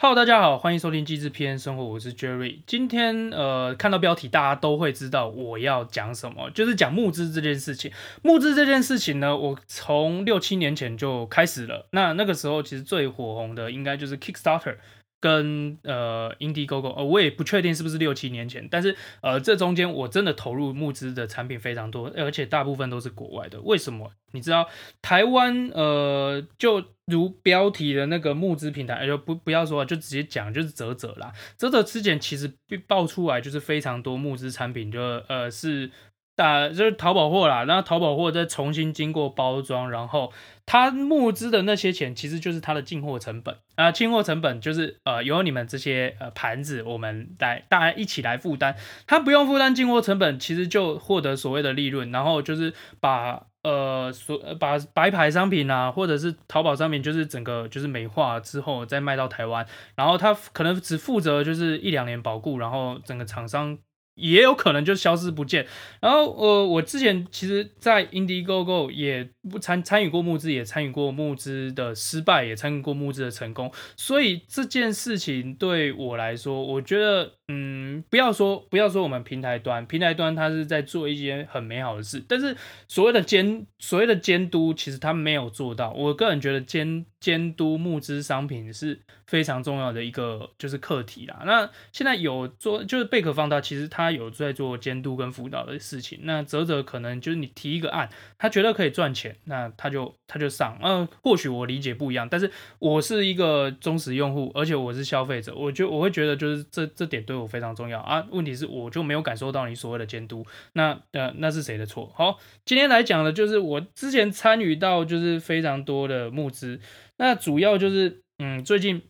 Hello，大家好，欢迎收听机智 PN 生活，我是 Jerry。今天呃，看到标题，大家都会知道我要讲什么，就是讲募资这件事情。募资这件事情呢，我从六七年前就开始了。那那个时候其实最火红的应该就是 Kickstarter。跟呃，Indiegogo，呃，我也不确定是不是六七年前，但是呃，这中间我真的投入募资的产品非常多，而且大部分都是国外的。为什么？你知道台湾呃，就如标题的那个募资平台，就不不要说，就直接讲就是泽泽啦。泽泽之前其实爆出来就是非常多募资产品，就呃是。打就是淘宝货啦，然后淘宝货再重新经过包装，然后他募资的那些钱其实就是他的进货成本啊，进货成本就是呃由你们这些呃盘子我们来大家一起来负担，他不用负担进货成本，其实就获得所谓的利润，然后就是把呃所把白牌商品啊或者是淘宝商品就是整个就是美化之后再卖到台湾，然后他可能只负责就是一两年保固，然后整个厂商。也有可能就消失不见。然后，呃，我之前其实，在 Indiegogo 也参参与过募资，也参与过募资的失败，也参与过募资的成功。所以这件事情对我来说，我觉得。嗯，不要说不要说我们平台端，平台端它是在做一些很美好的事，但是所谓的监所谓的监督，其实它没有做到。我个人觉得监监督募资商品是非常重要的一个就是课题啦。那现在有做就是贝壳放大，其实他有在做监督跟辅导的事情。那泽泽可能就是你提一个案，他觉得可以赚钱，那他就他就上。嗯、或许我理解不一样，但是我是一个忠实用户，而且我是消费者，我就我会觉得就是这这点对我。非常重要啊！问题是我就没有感受到你所谓的监督，那呃那是谁的错？好，今天来讲的就是我之前参与到就是非常多的募资，那主要就是嗯最近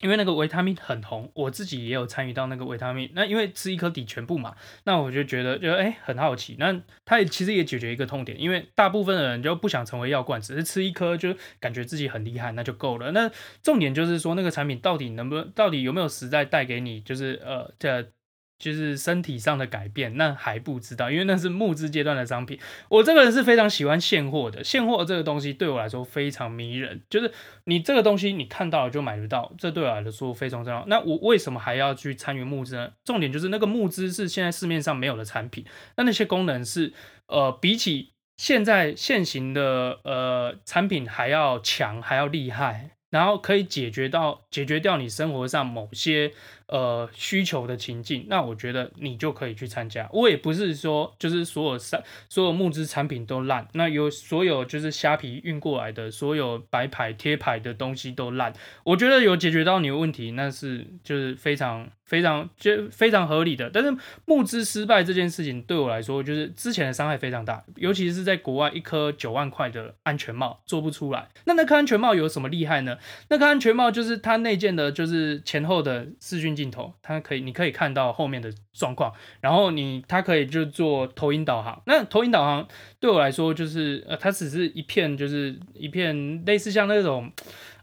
因为那个维他命很红，我自己也有参与到那个维他命，那因为吃一颗抵全部嘛，那我就觉得就哎很好奇，那它也其实也解决一个痛点，因为大部分的人就不想成为药罐，只是吃一颗就感觉自己很厉害，那就够了。那重点就是说那个产品到底能不能，到底有没有实在带给你就是呃这。就是身体上的改变，那还不知道，因为那是募资阶段的商品。我这个人是非常喜欢现货的，现货这个东西对我来说非常迷人。就是你这个东西你看到了就买得到，这对我来说非常重要。那我为什么还要去参与募资呢？重点就是那个募资是现在市面上没有的产品，那那些功能是呃比起现在现行的呃产品还要强，还要厉害，然后可以解决到解决掉你生活上某些。呃，需求的情境，那我觉得你就可以去参加。我也不是说就是所有商所有募资产品都烂，那有所有就是虾皮运过来的所有白牌贴牌的东西都烂。我觉得有解决到你的问题，那是就是非常非常就非常合理的。但是募资失败这件事情对我来说，就是之前的伤害非常大，尤其是在国外一颗九万块的安全帽做不出来。那那颗安全帽有什么厉害呢？那颗安全帽就是它内建的，就是前后的视讯。镜头，它可以，你可以看到后面的状况，然后你它可以就做投影导航。那投影导航对我来说，就是呃，它只是一片，就是一片类似像那种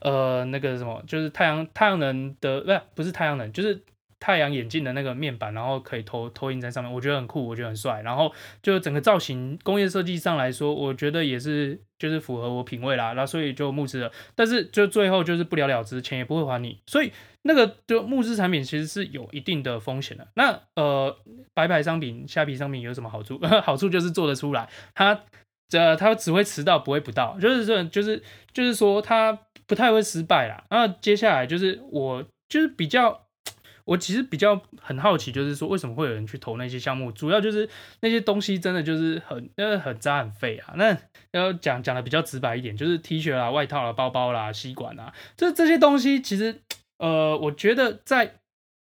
呃那个什么，就是太阳太阳能的，不是不是太阳能，就是。太阳眼镜的那个面板，然后可以投投影在上面，我觉得很酷，我觉得很帅。然后就整个造型工业设计上来说，我觉得也是就是符合我品味啦。那所以就募资了，但是就最后就是不了了之，钱也不会还你。所以那个就募资产品其实是有一定的风险的。那呃，白牌商品、虾皮商品有什么好处？好处就是做得出来，它这它只会迟到，不会不到，就是这就是就是说它不太会失败啦。那接下来就是我就是比较。我其实比较很好奇，就是说为什么会有人去投那些项目？主要就是那些东西真的就是很、呃、很渣很废啊。那要讲讲的比较直白一点，就是 T 恤啦、外套啦、包包啦、吸管啦，这这些东西其实，呃，我觉得在。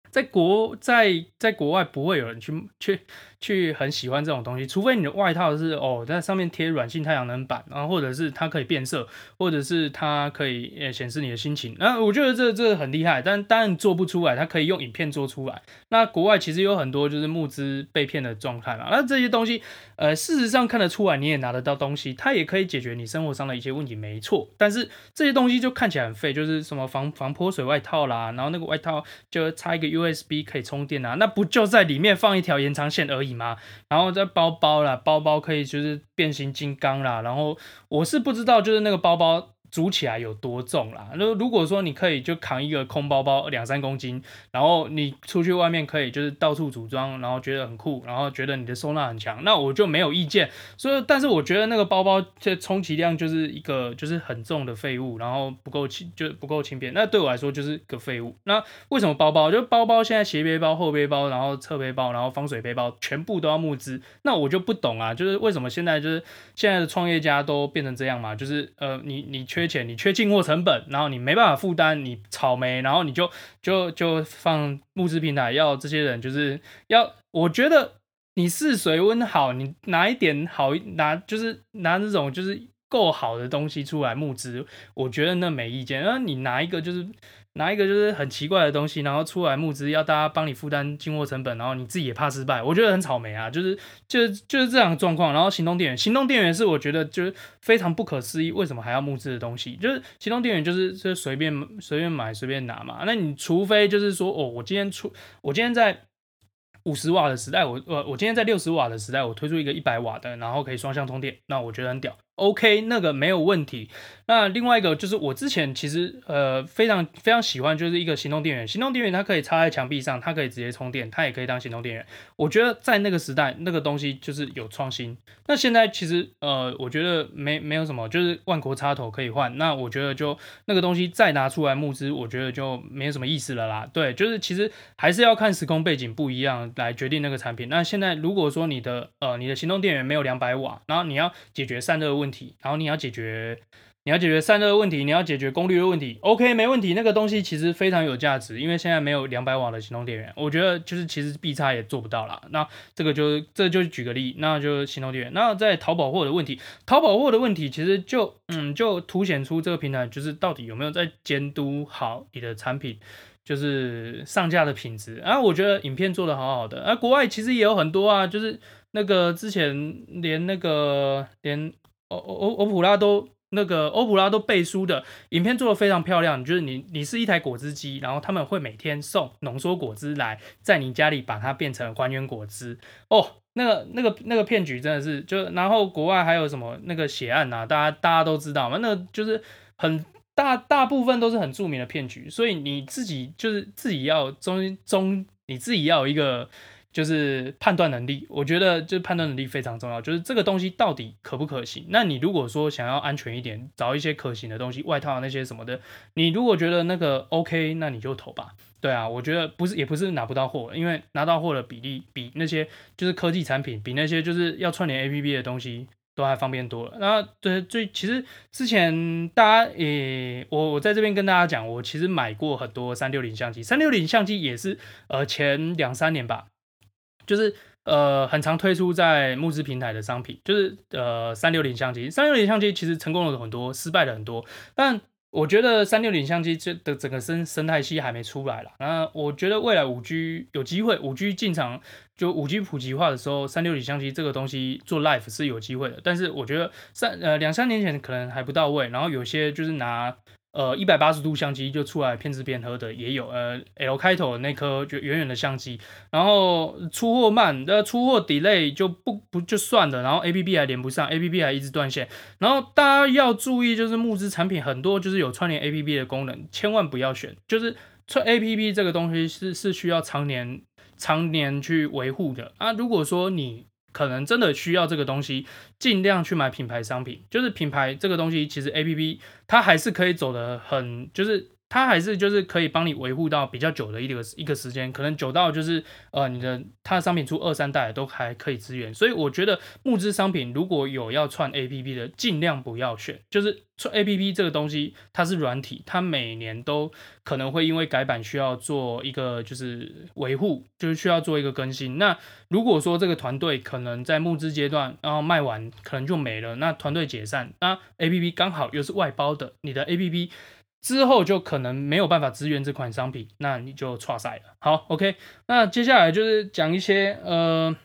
在国在在国外不会有人去去去很喜欢这种东西，除非你的外套是哦在上面贴软性太阳能板，然后或者是它可以变色，或者是它可以呃显示你的心情。那我觉得这这很厉害，但当然做不出来，它可以用影片做出来。那国外其实有很多就是募资被骗的状态嘛，那这些东西呃事实上看得出来，你也拿得到东西，它也可以解决你生活上的一些问题，没错。但是这些东西就看起来很废，就是什么防防泼水外套啦，然后那个外套就插一个。USB 可以充电啊，那不就在里面放一条延长线而已吗？然后这包包啦，包包可以就是变形金刚啦。然后我是不知道，就是那个包包组起来有多重啦。那如果说你可以就扛一个空包包两三公斤，然后你出去外面可以就是到处组装，然后觉得很酷，然后觉得你的收纳很强，那我就没有意见。所以，但是我觉得那个包包这充其量就是一个就是很重的废物，然后不够轻，就不够轻便。那对我来说就是个废物。那为什么包包？就包包现在斜背包、后背包，然后侧背包，然后防水背包，全部都要募资。那我就不懂啊，就是为什么现在就是现在的创业家都变成这样嘛？就是呃，你你缺且，你缺进货成本，然后你没办法负担，你草莓，然后你就就就放募资平台，要这些人就是要，我觉得你试水温好，你拿一点好拿，就是拿这种就是够好的东西出来募资，我觉得那没意见。那你拿一个就是。拿一个就是很奇怪的东西，然后出来募资，要大家帮你负担进货成本，然后你自己也怕失败，我觉得很草莓啊，就是就是就是这样的状况。然后行动电源，行动电源是我觉得就是非常不可思议，为什么还要募资的东西？就是行动电源就是就随便随便买随便拿嘛。那你除非就是说哦，我今天出，我今天在五十瓦的时代，我我我今天在六十瓦的时代，我推出一个一百瓦的，然后可以双向通电，那我觉得很屌。OK，那个没有问题。那另外一个就是我之前其实呃非常非常喜欢，就是一个行动电源。行动电源它可以插在墙壁上，它可以直接充电，它也可以当行动电源。我觉得在那个时代，那个东西就是有创新。那现在其实呃，我觉得没没有什么，就是万国插头可以换。那我觉得就那个东西再拿出来募资，我觉得就没有什么意思了啦。对，就是其实还是要看时空背景不一样来决定那个产品。那现在如果说你的呃你的行动电源没有两百瓦，然后你要解决散热问。问题，然后你要解决，你要解决散热问题，你要解决功率的问题，OK，没问题。那个东西其实非常有价值，因为现在没有两百瓦的行动电源，我觉得就是其实 B 叉也做不到啦。那这个就这就举个例，那就行动电源。那在淘宝货的问题，淘宝货的问题其实就嗯就凸显出这个平台就是到底有没有在监督好你的产品，就是上架的品质。啊，我觉得影片做的好好的。啊，国外其实也有很多啊，就是那个之前连那个连。欧欧欧普拉都那个欧普拉都背书的影片做得非常漂亮，就是你你是一台果汁机，然后他们会每天送浓缩果汁来，在你家里把它变成还原果汁哦，那个那个那个骗局真的是就，然后国外还有什么那个血案啊，大家大家都知道嘛，那个就是很大大部分都是很著名的骗局，所以你自己就是自己要中中你自己要一个。就是判断能力，我觉得就是判断能力非常重要。就是这个东西到底可不可行？那你如果说想要安全一点，找一些可行的东西，外套那些什么的，你如果觉得那个 OK，那你就投吧。对啊，我觉得不是，也不是拿不到货，因为拿到货的比例比那些就是科技产品，比那些就是要串联 APP 的东西都还方便多了。那对，最其实之前大家也，我我在这边跟大家讲，我其实买过很多三六零相机，三六零相机也是呃前两三年吧。就是呃，很常推出在募资平台的商品，就是呃三六零相机。三六零相机其实成功了很多，失败了很多。但我觉得三六零相机这的整个生生态系还没出来啦。那我觉得未来五 G 有机会，五 G 进场就五 G 普及化的时候，三六零相机这个东西做 Life 是有机会的。但是我觉得三呃两三年前可能还不到位。然后有些就是拿。呃，一百八十度相机就出来骗吃骗喝的也有，呃，L 开头的那颗就远远的相机，然后出货慢，那出货 delay 就不不就算了，然后 APP 还连不上，APP 还一直断线，然后大家要注意，就是募资产品很多就是有串联 APP 的功能，千万不要选，就是串 APP 这个东西是是需要常年常年去维护的啊，如果说你。可能真的需要这个东西，尽量去买品牌商品。就是品牌这个东西，其实 APP 它还是可以走的很，就是。它还是就是可以帮你维护到比较久的一个一个时间，可能久到就是呃你的它的商品出二三代都还可以支援，所以我觉得募资商品如果有要串 APP 的，尽量不要选。就是串 APP 这个东西它是软体，它每年都可能会因为改版需要做一个就是维护，就是需要做一个更新。那如果说这个团队可能在募资阶段，然后卖完可能就没了，那团队解散，那 APP 刚好又是外包的，你的 APP。之后就可能没有办法支援这款商品，那你就错赛了。好，OK，那接下来就是讲一些呃，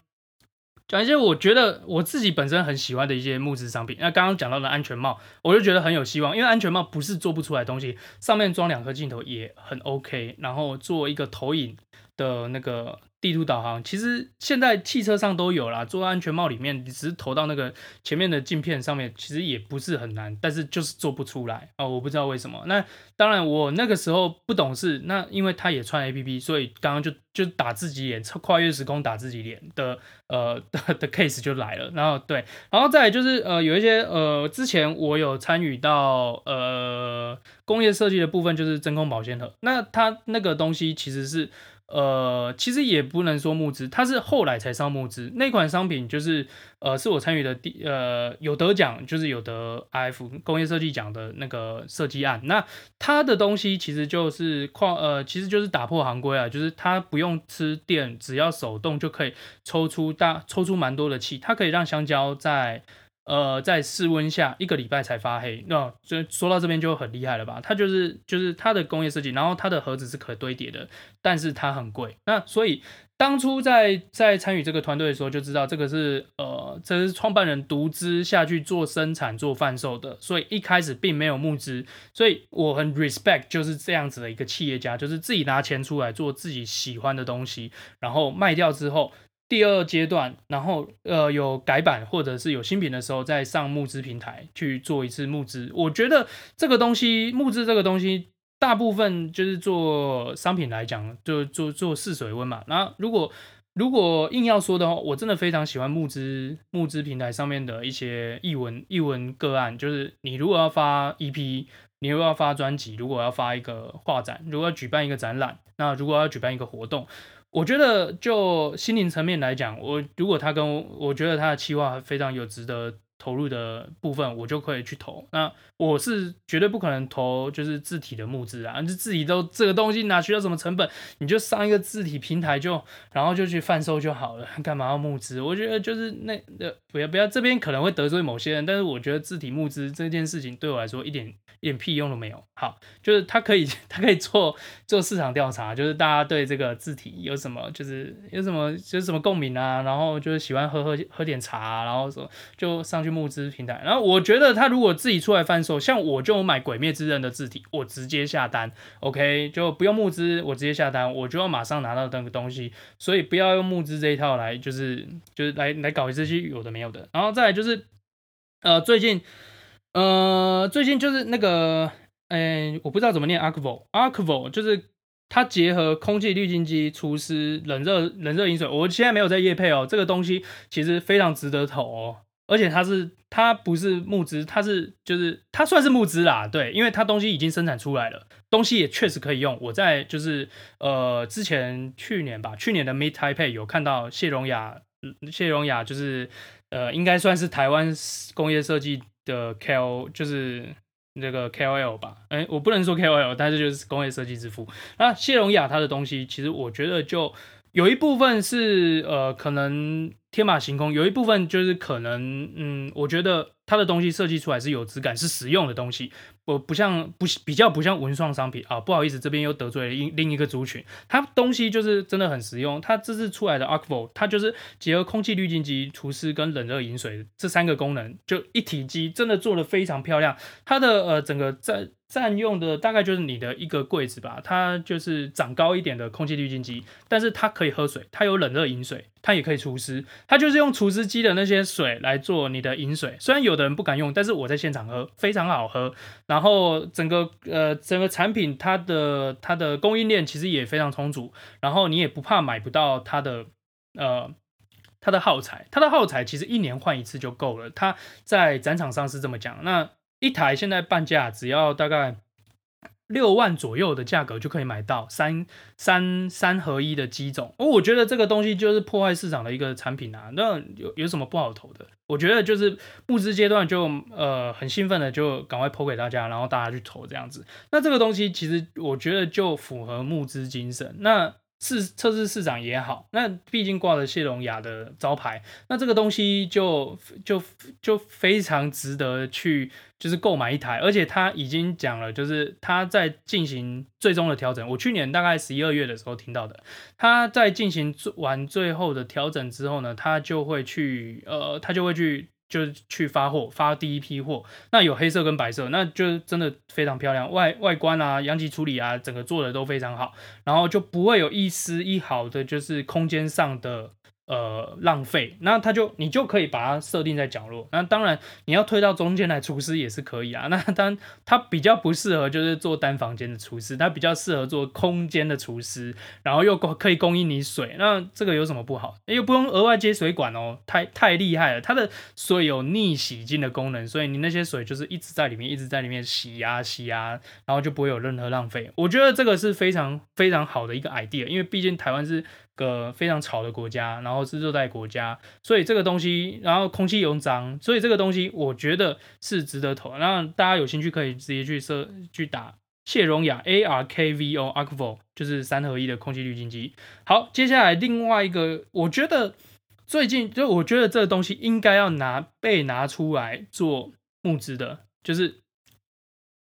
讲一些我觉得我自己本身很喜欢的一些木质商品。那刚刚讲到的安全帽，我就觉得很有希望，因为安全帽不是做不出来东西，上面装两颗镜头也很 OK，然后做一个投影的那个地图导航，其实现在汽车上都有啦，做安全帽里面，你只是投到那个前面的镜片上面，其实也不是很难，但是就是做不出来哦，我不知道为什么。那当然我那个时候不懂事，那因为他也穿 APP，所以刚刚就就打自己脸，跨越时空打自己脸的呃的的 case 就来了。然后对，然后再就是呃有一些呃之前我有参与到呃工业设计的部分，就是真空保鲜盒，那它那个东西其实是。呃，其实也不能说募资，它是后来才上募资。那款商品就是，呃，是我参与的第，呃，有得奖，就是有得 IF 工业设计奖的那个设计案。那它的东西其实就是跨，呃，其实就是打破行规啊，就是它不用吃电，只要手动就可以抽出大，抽出蛮多的气，它可以让香蕉在。呃，在室温下一个礼拜才发黑，那就说到这边就很厉害了吧？它就是就是它的工业设计，然后它的盒子是可堆叠的，但是它很贵。那所以当初在在参与这个团队的时候，就知道这个是呃，这是创办人独资下去做生产做贩售的，所以一开始并没有募资。所以我很 respect 就是这样子的一个企业家，就是自己拿钱出来做自己喜欢的东西，然后卖掉之后。第二阶段，然后呃有改版或者是有新品的时候，再上募资平台去做一次募资。我觉得这个东西募资这个东西，大部分就是做商品来讲，就做做试水温嘛。然后如果如果硬要说的话，我真的非常喜欢募资募资平台上面的一些译文译文个案，就是你如果要发 EP，你如果要发专辑，如果要发一个画展，如果要举办一个展览，那如果要举办一个活动。我觉得就心灵层面来讲，我如果他跟我，我觉得他的企划非常有值得投入的部分，我就可以去投。那我是绝对不可能投就是字体的募资啊，就自己都这个东西哪需要什么成本？你就上一个字体平台就，然后就去贩售就好了，干嘛要募资？我觉得就是那呃不要不要，这边可能会得罪某些人，但是我觉得字体募资这件事情对我来说一点。一点屁用都没有。好，就是他可以，他可以做做市场调查，就是大家对这个字体有什么，就是有什么，就是什么共鸣啊，然后就是喜欢喝喝喝点茶，然后说就上去募资平台。然后我觉得他如果自己出来贩售，像我就买《鬼灭之刃》的字体，我直接下单，OK，就不用募资，我直接下单，我就要马上拿到那个东西。所以不要用募资这一套来，就是就是来来搞这些有的没有的。然后再来就是，呃，最近。呃，最近就是那个，哎，我不知道怎么念，Arcvo，Arcvo 就是它结合空气滤净机、除湿、冷热冷热饮水。我现在没有在液配哦，这个东西其实非常值得投哦，而且它是它不是募资，它是就是它算是募资啦，对，因为它东西已经生产出来了，东西也确实可以用。我在就是呃之前去年吧，去年的 Meet Taipei 有看到谢荣雅，谢荣雅就是呃应该算是台湾工业设计。的 KOL 就是那个 KOL 吧，哎、我不能说 KOL，但是就是工业设计之父。那谢荣雅他的东西，其实我觉得就有一部分是呃，可能天马行空，有一部分就是可能，嗯，我觉得它的东西设计出来是有质感，是实用的东西。我不像不比较不像文创商品啊，不好意思，这边又得罪了另另一个族群。它东西就是真的很实用，它这次出来的 Arcvo，它就是结合空气滤净机、除湿跟冷热饮水这三个功能，就一体机，真的做得非常漂亮。它的呃整个在占用的大概就是你的一个柜子吧，它就是长高一点的空气滤净机，但是它可以喝水，它有冷热饮水，它也可以除湿，它就是用除湿机的那些水来做你的饮水。虽然有的人不敢用，但是我在现场喝非常好喝。然后整个呃整个产品它的它的供应链其实也非常充足，然后你也不怕买不到它的呃它的耗材，它的耗材其实一年换一次就够了。它在展场上是这么讲，那。一台现在半价只要大概六万左右的价格就可以买到三三三合一的机种，哦，我觉得这个东西就是破坏市场的一个产品啊，那有有什么不好投的？我觉得就是募资阶段就呃很兴奋的就赶快抛给大家，然后大家去投这样子。那这个东西其实我觉得就符合募资精神。那试测试市场也好，那毕竟挂着谢龙雅的招牌，那这个东西就就就非常值得去就是购买一台，而且他已经讲了，就是他在进行最终的调整。我去年大概十一二月的时候听到的，他在进行完最后的调整之后呢，他就会去呃，他就会去。就去发货，发第一批货。那有黑色跟白色，那就真的非常漂亮，外外观啊、阳极处理啊，整个做的都非常好，然后就不会有一丝一毫的，就是空间上的。呃，浪费，那它就你就可以把它设定在角落。那当然，你要推到中间来厨师也是可以啊。那当，它比较不适合就是做单房间的厨师，它比较适合做空间的厨师，然后又可以供应你水。那这个有什么不好？又不用额外接水管哦，太太厉害了。它的水有逆洗净的功能，所以你那些水就是一直在里面，一直在里面洗呀洗呀，然后就不会有任何浪费。我觉得这个是非常非常好的一个 idea，因为毕竟台湾是。个非常吵的国家，然后是热带国家，所以这个东西，然后空气又脏，所以这个东西我觉得是值得投。那大家有兴趣可以直接去搜去打谢荣雅 A R K V O Arkvo，就是三合一的空气滤净机。好，接下来另外一个，我觉得最近就我觉得这个东西应该要拿被拿出来做募资的，就是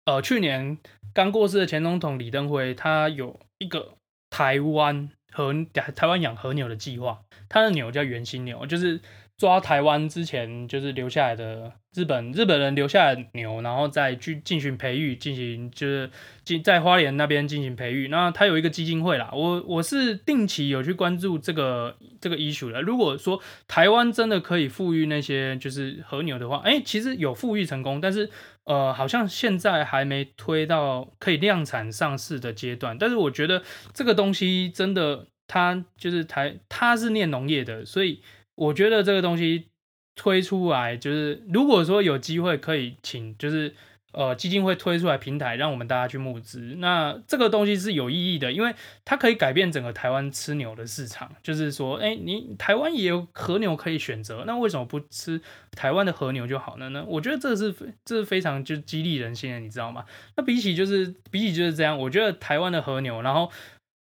呃去年刚过世的前总统李登辉，他有一个台湾。和台湾养和牛的计划，它的牛叫圆心牛，就是抓台湾之前就是留下来的日本日本人留下来的牛，然后再去进行培育，进行就是进在花莲那边进行培育。那它有一个基金会啦，我我是定期有去关注这个这个 issue 的。如果说台湾真的可以富裕那些就是和牛的话，哎、其实有富裕成功，但是呃，好像现在还没推到可以量产上市的阶段。但是我觉得这个东西真的。他就是台，他是念农业的，所以我觉得这个东西推出来，就是如果说有机会可以请，就是呃基金会推出来平台，让我们大家去募资，那这个东西是有意义的，因为它可以改变整个台湾吃牛的市场。就是说，哎，你台湾也有和牛可以选择，那为什么不吃台湾的和牛就好了呢？我觉得这是这是非常就激励人心的，你知道吗？那比起就是比起就是这样，我觉得台湾的和牛，然后。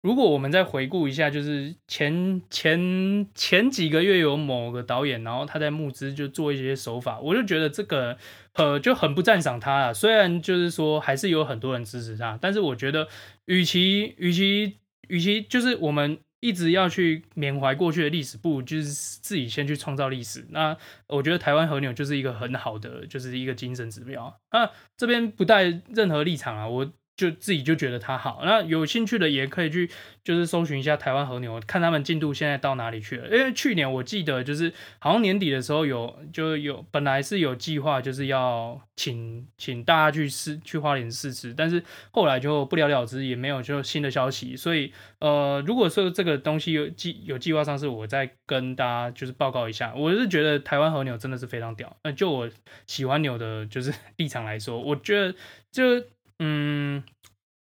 如果我们再回顾一下，就是前前前几个月有某个导演，然后他在募资就做一些手法，我就觉得这个呃就很不赞赏他了。虽然就是说还是有很多人支持他，但是我觉得与其与其与其就是我们一直要去缅怀过去的历史，不如就是自己先去创造历史。那我觉得台湾和牛就是一个很好的，就是一个精神指标。那这边不带任何立场啊，我。就自己就觉得它好，那有兴趣的也可以去，就是搜寻一下台湾和牛，看他们进度现在到哪里去了。因为去年我记得就是好像年底的时候有就有本来是有计划就是要请请大家去试去花莲试吃，但是后来就不了了之，也没有就新的消息。所以呃，如果说这个东西有计有计划上市，我再跟大家就是报告一下。我是觉得台湾和牛真的是非常屌，那就我喜欢牛的就是 立场来说，我觉得就。嗯，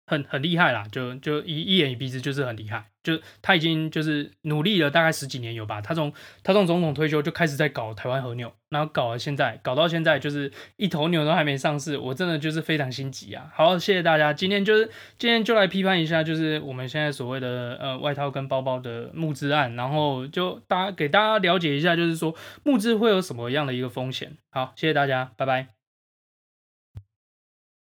很很厉害啦，就就一一眼一鼻子就是很厉害，就他已经就是努力了大概十几年有吧，他从他从总统退休就开始在搞台湾和牛，然后搞到现在，搞到现在就是一头牛都还没上市，我真的就是非常心急啊！好，谢谢大家，今天就是今天就来批判一下，就是我们现在所谓的呃外套跟包包的募资案，然后就大家给大家了解一下，就是说募资会有什么样的一个风险。好，谢谢大家，拜拜。